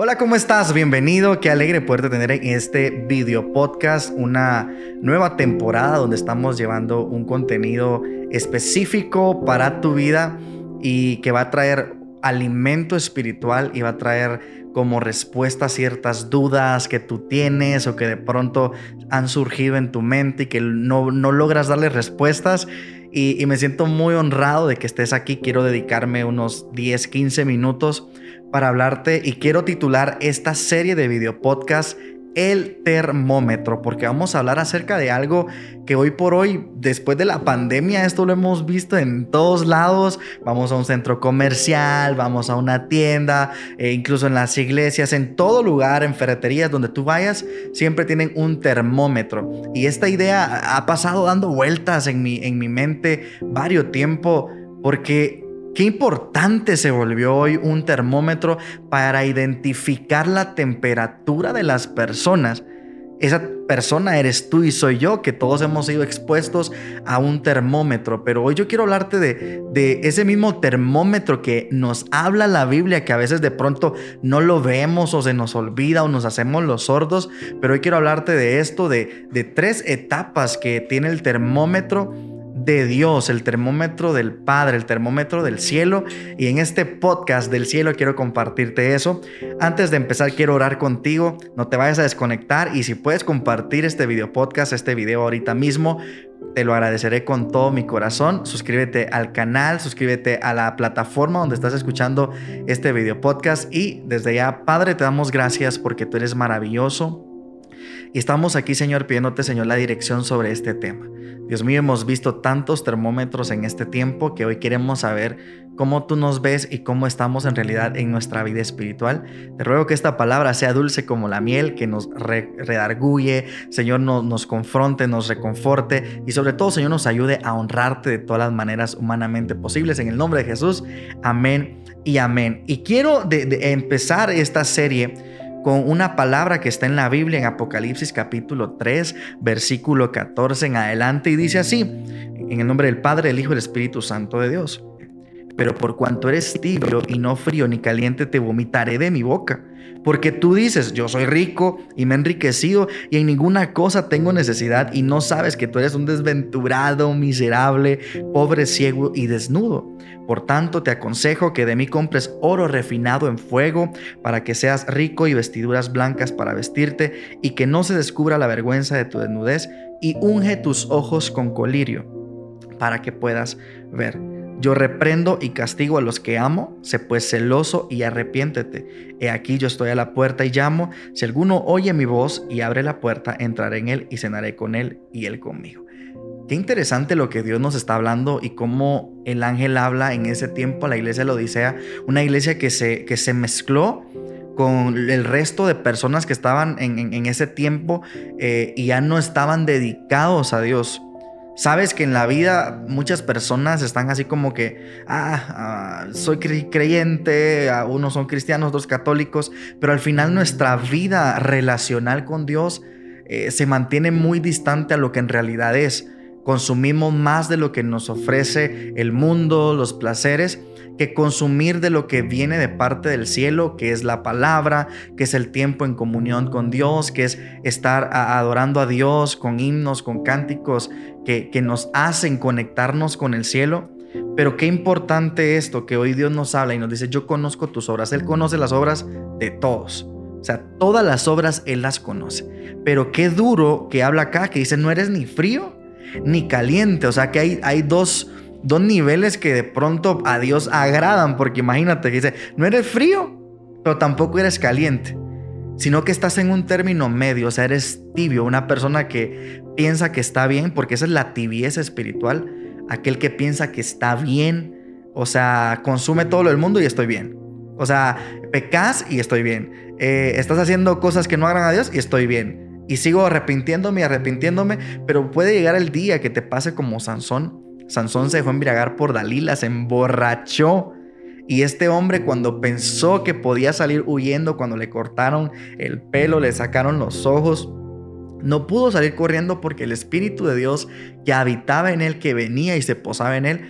Hola, ¿cómo estás? Bienvenido. Qué alegre poderte tener en este video podcast, una nueva temporada donde estamos llevando un contenido específico para tu vida y que va a traer alimento espiritual y va a traer como respuesta a ciertas dudas que tú tienes o que de pronto han surgido en tu mente y que no, no logras darle respuestas. Y, me siento muy honrado de que estés aquí. Quiero dedicarme unos 10, 15 minutos para hablarte y quiero titular esta serie de video podcast el termómetro, porque vamos a hablar acerca de algo que hoy por hoy, después de la pandemia, esto lo hemos visto en todos lados. Vamos a un centro comercial, vamos a una tienda, e incluso en las iglesias, en todo lugar, en ferreterías, donde tú vayas, siempre tienen un termómetro. Y esta idea ha pasado dando vueltas en mi, en mi mente varios tiempo, porque Qué importante se volvió hoy un termómetro para identificar la temperatura de las personas. Esa persona eres tú y soy yo, que todos hemos sido expuestos a un termómetro. Pero hoy yo quiero hablarte de, de, ese mismo termómetro que nos habla la Biblia, que a veces de pronto no lo vemos o se nos olvida o nos hacemos los sordos. Pero hoy quiero hablarte de esto, de, de tres etapas que tiene el termómetro de Dios, el termómetro del Padre, el termómetro del cielo. Y en este podcast del cielo quiero compartirte eso. Antes de empezar, quiero orar contigo. No te vayas a desconectar y si puedes compartir este video podcast, este video ahorita mismo, te lo agradeceré con todo mi corazón. Suscríbete al canal, suscríbete a la plataforma donde estás escuchando este video podcast. Y desde ya, Padre, te damos gracias porque tú eres maravilloso. Y estamos aquí, Señor, pidiéndote, Señor, la dirección sobre este tema. Dios mío, hemos visto tantos termómetros en este tiempo que hoy queremos saber cómo tú nos ves y cómo estamos en realidad en nuestra vida espiritual. Te ruego que esta palabra sea dulce como la miel, que nos redarguye, Señor, nos confronte, nos reconforte y sobre todo, Señor, nos ayude a honrarte de todas las maneras humanamente posibles. En el nombre de Jesús, amén y amén. Y quiero empezar esta serie con una palabra que está en la Biblia en Apocalipsis capítulo 3, versículo 14 en adelante y dice así, en el nombre del Padre, del Hijo y del Espíritu Santo de Dios. Pero por cuanto eres tibio y no frío ni caliente, te vomitaré de mi boca. Porque tú dices, yo soy rico y me he enriquecido y en ninguna cosa tengo necesidad y no sabes que tú eres un desventurado, miserable, pobre, ciego y desnudo. Por tanto, te aconsejo que de mí compres oro refinado en fuego para que seas rico y vestiduras blancas para vestirte y que no se descubra la vergüenza de tu desnudez y unge tus ojos con colirio para que puedas ver. Yo reprendo y castigo a los que amo, sé pues celoso y arrepiéntete. He aquí yo estoy a la puerta y llamo, si alguno oye mi voz y abre la puerta, entraré en él y cenaré con él y él conmigo. Qué interesante lo que Dios nos está hablando y cómo el ángel habla en ese tiempo a la iglesia de la Odisea, una iglesia que se, que se mezcló con el resto de personas que estaban en, ese tiempo eh, y ya no estaban dedicados a Dios. Sabes que en la vida muchas personas están así como que, ah, ah soy creyente, unos son cristianos, otros católicos, pero al final nuestra vida relacional con Dios eh, se mantiene muy distante a lo que en realidad es. Consumimos más de lo que nos ofrece el mundo, los placeres, que consumir de lo que viene de parte del cielo, que es la palabra, que es el tiempo en comunión con Dios, que es estar adorando a Dios con himnos, con cánticos que, que nos hacen conectarnos con el cielo. Pero qué importante esto que hoy Dios nos habla y nos dice, yo conozco tus obras, Él conoce las obras de todos. O sea, todas las obras Él las conoce. Pero qué duro que habla acá, que dice, no eres ni frío ni caliente. O sea que hay, hay dos, dos niveles que de pronto a Dios agradan, porque imagínate que dice, no eres frío, pero tampoco eres caliente, sino que estás en un término medio, o sea, eres tibio, una persona que piensa que está bien, porque esa es la tibieza espiritual, aquel que piensa que está bien, o sea, consume todo lo del mundo y estoy bien. O sea, pecas y estoy bien. Eh, estás haciendo cosas que no agradan a Dios y estoy bien. Y sigo arrepintiéndome y arrepintiéndome, pero puede llegar el día que te pase como Sansón. Sansón se dejó embriagar por Dalila, se emborrachó. Y este hombre cuando pensó que podía salir huyendo, cuando le cortaron el pelo, le sacaron los ojos, no pudo salir corriendo porque el Espíritu de Dios que habitaba en él, que venía y se posaba en él,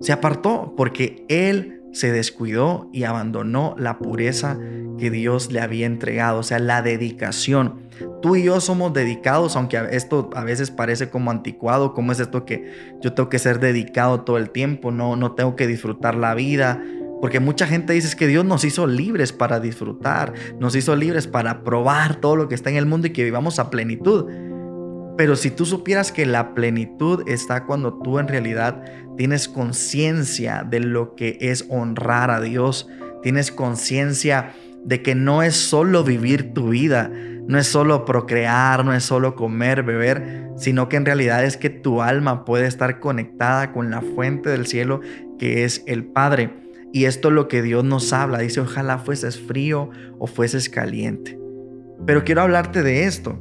se apartó porque él se descuidó y abandonó la pureza que Dios le había entregado, o sea, la dedicación. Tú y yo somos dedicados, aunque esto a veces parece como anticuado, como es esto que yo tengo que ser dedicado todo el tiempo, no, no tengo que disfrutar la vida, porque mucha gente dice que Dios nos hizo libres para disfrutar, nos hizo libres para probar todo lo que está en el mundo y que vivamos a plenitud. Pero si tú supieras que la plenitud está cuando tú en realidad tienes conciencia de lo que es honrar a Dios, tienes conciencia de que no es solo vivir tu vida, no es solo procrear, no es solo comer, beber, sino que en realidad es que tu alma puede estar conectada con la fuente del cielo que es el Padre. Y esto es lo que Dios nos habla. Dice, ojalá fueses frío o fueses caliente. Pero quiero hablarte de esto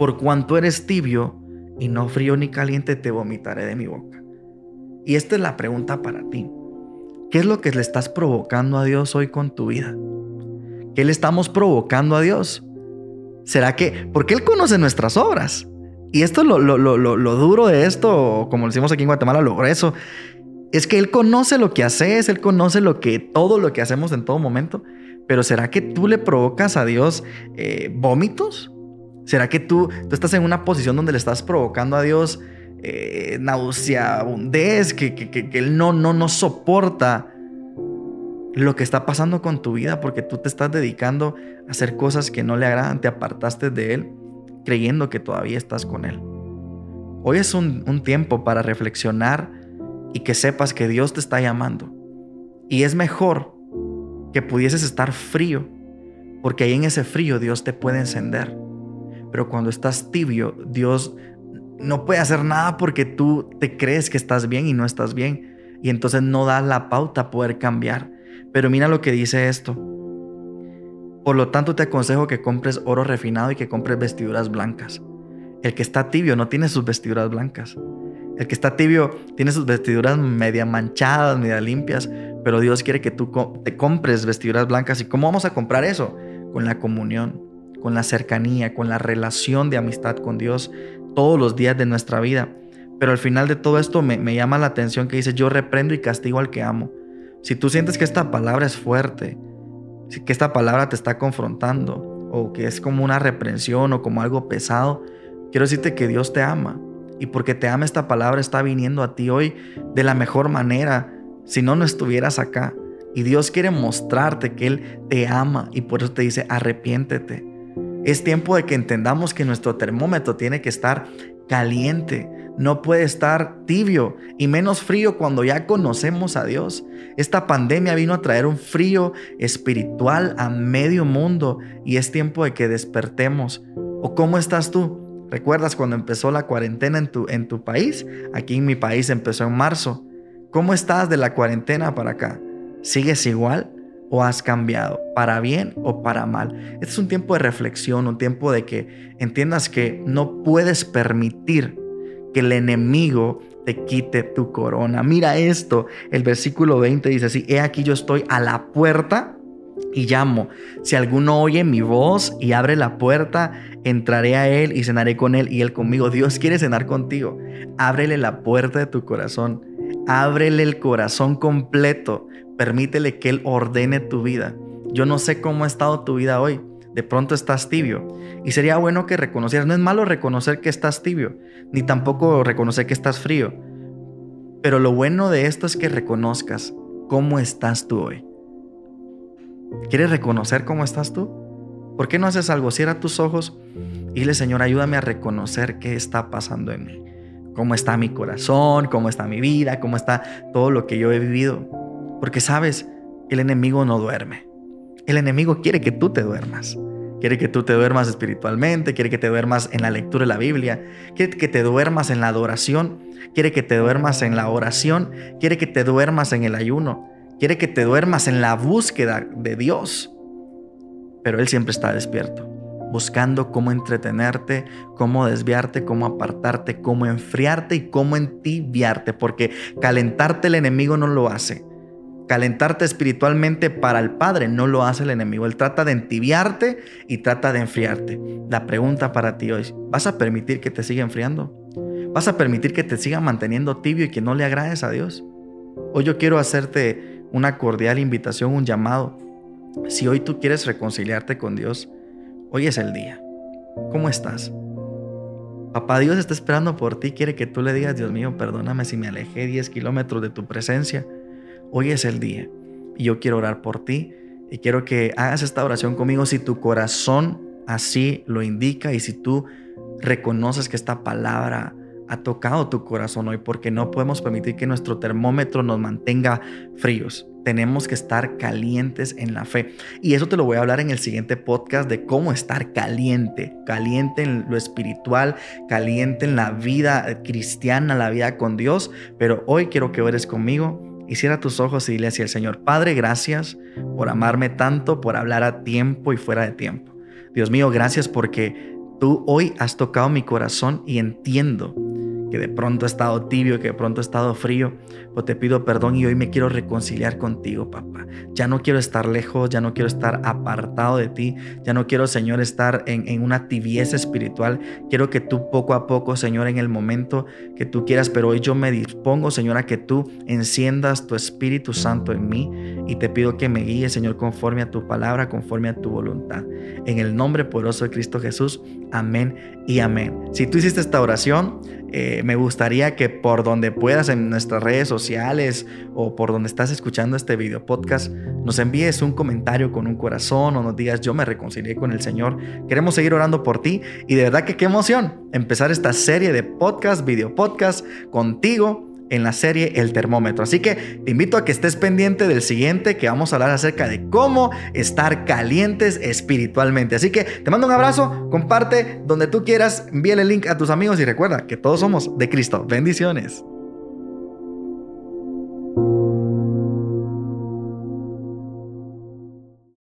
por cuanto eres tibio y no frío ni caliente, te vomitaré de mi boca. Y esta es la pregunta para ti. ¿Qué es lo que le estás provocando a Dios hoy con tu vida? ¿Qué le estamos provocando a Dios? ¿Será que, porque Él conoce nuestras obras? Y esto es lo, lo, lo, lo duro de esto, como decimos aquí en Guatemala, lo grueso, es que Él conoce lo que haces, Él conoce lo que, todo lo que hacemos en todo momento, pero ¿será que tú le provocas a Dios eh, vómitos? ¿Será que tú, tú estás en una posición donde le estás provocando a Dios eh, nauseabundez, que, que, Él no, no, no soporta lo que está pasando con tu vida porque tú te estás dedicando a hacer cosas que no le agradan, te apartaste de Él creyendo que todavía estás con Él? Hoy es un, un tiempo para reflexionar y que sepas que Dios te está llamando. Y es mejor que pudieses estar frío, porque ahí en ese frío Dios te puede encender. Pero cuando estás tibio, Dios no puede hacer nada porque tú te crees que estás bien y no estás bien. Y entonces no da la pauta a poder cambiar. Pero mira lo que dice esto. Por lo tanto te aconsejo que compres oro refinado y que compres vestiduras blancas. El que está tibio no tiene sus vestiduras blancas. El que está tibio tiene sus vestiduras media manchadas, media limpias, pero Dios quiere que tú te compres vestiduras blancas. ¿Y cómo vamos a comprar eso? Con la comunión con la cercanía, con la relación de amistad con Dios todos los días de nuestra vida. Pero al final de todo esto me, llama la atención que dice, yo reprendo y castigo al que amo. Si tú sientes que esta palabra es fuerte, que esta palabra te está confrontando, o que es como una reprensión o como algo pesado, quiero decirte que Dios te ama. Y porque te ama esta palabra está viniendo a ti hoy de la mejor manera. Si no, no estuvieras acá. Y Dios quiere mostrarte que Él te ama y por eso te dice, arrepiéntete. Es tiempo de que entendamos que nuestro termómetro tiene que estar caliente, no puede estar tibio y menos frío cuando ya conocemos a Dios. Esta pandemia vino a traer un frío espiritual a medio mundo y es tiempo de que despertemos. ¿O cómo estás tú? ¿Recuerdas cuando empezó la cuarentena en tu, en tu país? Aquí en mi país empezó en marzo. ¿Cómo estás de la cuarentena para acá? ¿Sigues igual? O has cambiado, para bien o para mal. Este es un tiempo de reflexión, un tiempo de que entiendas que no puedes permitir que el enemigo te quite tu corona. Mira esto, el versículo 20 dice así, he aquí yo estoy a la puerta y llamo. Si alguno oye mi voz y abre la puerta, entraré a él y cenaré con él y él conmigo. Dios quiere cenar contigo. Ábrele la puerta de tu corazón. Ábrele el corazón completo Permítele que Él ordene tu vida. Yo no sé cómo ha estado tu vida hoy. De pronto estás tibio. Y sería bueno que reconocieras. No es malo reconocer que estás tibio, ni tampoco reconocer que estás frío. Pero lo bueno de esto es que reconozcas cómo estás tú hoy. ¿Quieres reconocer cómo estás tú? ¿Por qué no haces algo? Cierra tus ojos y dile, Señor, ayúdame a reconocer qué está pasando en mí. Cómo está mi corazón, cómo está mi vida, cómo está todo lo que yo he vivido. Porque sabes, el enemigo no duerme. El enemigo quiere que tú te duermas. Quiere que tú te duermas espiritualmente, quiere que te duermas en la lectura de la Biblia, quiere que te duermas en la adoración, quiere que te duermas en la oración, quiere que te duermas en el ayuno, quiere que te duermas en la búsqueda de Dios. Pero Él siempre está despierto, buscando cómo entretenerte, cómo desviarte, cómo apartarte, cómo enfriarte y cómo entibiarte, porque calentarte el enemigo no lo hace calentarte espiritualmente para el Padre no lo hace el enemigo. Él trata de entibiarte y trata de enfriarte. La pregunta para ti hoy, ¿vas a permitir que te siga enfriando? ¿Vas a permitir que te siga manteniendo tibio y que no le agrades a Dios? Hoy yo quiero hacerte una cordial invitación, un llamado. Si hoy tú quieres reconciliarte con Dios, hoy es el día. ¿Cómo estás? Papá Dios está esperando por ti, quiere que tú le digas, Dios mío, perdóname si me alejé 10 kilómetros de tu presencia. Hoy es el día y yo quiero orar por ti y quiero que hagas esta oración conmigo si tu corazón así lo indica y si tú reconoces que esta palabra ha tocado tu corazón hoy porque no podemos permitir que nuestro termómetro nos mantenga fríos. Tenemos que estar calientes en la fe. Y eso te lo voy a hablar en el siguiente podcast de cómo estar caliente. Caliente en lo espiritual, caliente en la vida cristiana, la vida con Dios. Pero hoy quiero que ores conmigo y cierra tus ojos y dile así al Señor, Padre, gracias por amarme tanto, por hablar a tiempo y fuera de tiempo. Dios mío, gracias porque tú hoy has tocado mi corazón y entiendo que de pronto he estado tibio, que de pronto he estado frío, pues te pido perdón y hoy me quiero reconciliar contigo, papá. Ya no quiero estar lejos, ya no quiero estar apartado de ti, ya no quiero, Señor, estar en, en una tibieza espiritual. Quiero que tú poco a poco, Señor, en el momento que tú quieras, pero hoy yo me dispongo, Señor, a que tú enciendas tu Espíritu Santo en mí y te pido que me guíes, Señor, conforme a tu palabra, conforme a tu voluntad. En el nombre poderoso de Cristo Jesús, amén y amén. Si tú hiciste esta oración, me gustaría que por donde puedas en nuestras redes sociales o por donde estás escuchando este video podcast, nos envíes un comentario con un corazón o nos digas yo me reconcilié con el Señor. Queremos seguir orando por ti y de verdad que qué emoción empezar esta serie de podcast, video podcast contigo en la serie El Termómetro. Así que te invito a que estés pendiente del siguiente que vamos a hablar acerca de cómo estar calientes espiritualmente. Así que te mando un abrazo, comparte donde tú quieras, envíale el link a tus amigos y recuerda que todos somos de Cristo. Bendiciones.